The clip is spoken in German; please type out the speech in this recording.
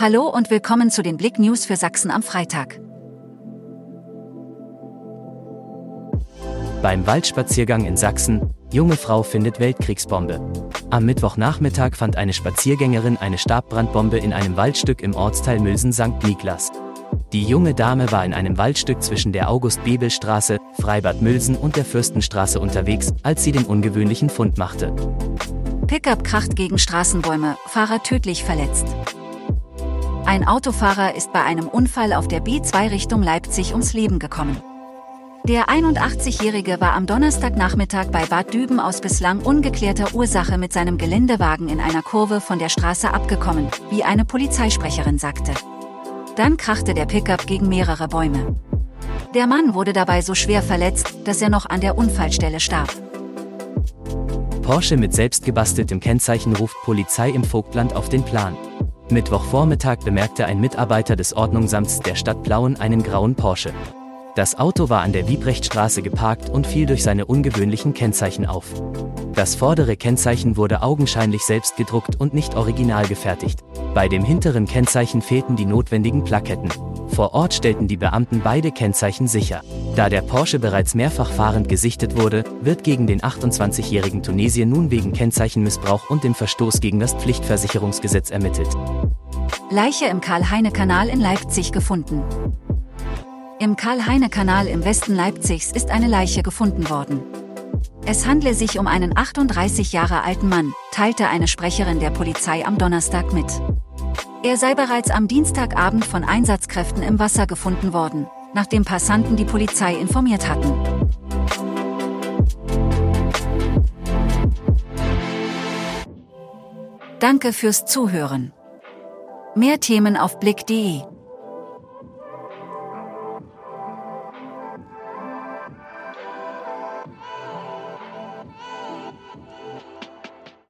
Hallo und willkommen zu den Blick News für Sachsen am Freitag. Beim Waldspaziergang in Sachsen, junge Frau findet Weltkriegsbombe. Am Mittwochnachmittag fand eine Spaziergängerin eine Stabbrandbombe in einem Waldstück im Ortsteil Mülsen-St. Niklas. Die junge Dame war in einem Waldstück zwischen der August-Bebel-Straße, Freibad Mülsen und der Fürstenstraße unterwegs, als sie den ungewöhnlichen Fund machte. Pickup kracht gegen Straßenbäume, Fahrer tödlich verletzt. Ein Autofahrer ist bei einem Unfall auf der B2 Richtung Leipzig ums Leben gekommen. Der 81-Jährige war am Donnerstagnachmittag bei Bad Düben aus bislang ungeklärter Ursache mit seinem Geländewagen in einer Kurve von der Straße abgekommen, wie eine Polizeisprecherin sagte. Dann krachte der Pickup gegen mehrere Bäume. Der Mann wurde dabei so schwer verletzt, dass er noch an der Unfallstelle starb. Porsche mit selbstgebasteltem Kennzeichen ruft Polizei im Vogtland auf den Plan. Mittwochvormittag bemerkte ein Mitarbeiter des Ordnungsamts der Stadt Plauen einen grauen Porsche. Das Auto war an der Wiebrechtstraße geparkt und fiel durch seine ungewöhnlichen Kennzeichen auf. Das vordere Kennzeichen wurde augenscheinlich selbst gedruckt und nicht original gefertigt. Bei dem hinteren Kennzeichen fehlten die notwendigen Plaketten. Vor Ort stellten die Beamten beide Kennzeichen sicher. Da der Porsche bereits mehrfach fahrend gesichtet wurde, wird gegen den 28-jährigen Tunesier nun wegen Kennzeichenmissbrauch und dem Verstoß gegen das Pflichtversicherungsgesetz ermittelt. Leiche im Karl-Heine-Kanal in Leipzig gefunden. Im Karl-Heine-Kanal im Westen Leipzigs ist eine Leiche gefunden worden. Es handle sich um einen 38 Jahre alten Mann, teilte eine Sprecherin der Polizei am Donnerstag mit. Er sei bereits am Dienstagabend von Einsatzkräften im Wasser gefunden worden, nachdem Passanten die Polizei informiert hatten. Danke fürs Zuhören. Mehr Themen auf blick.de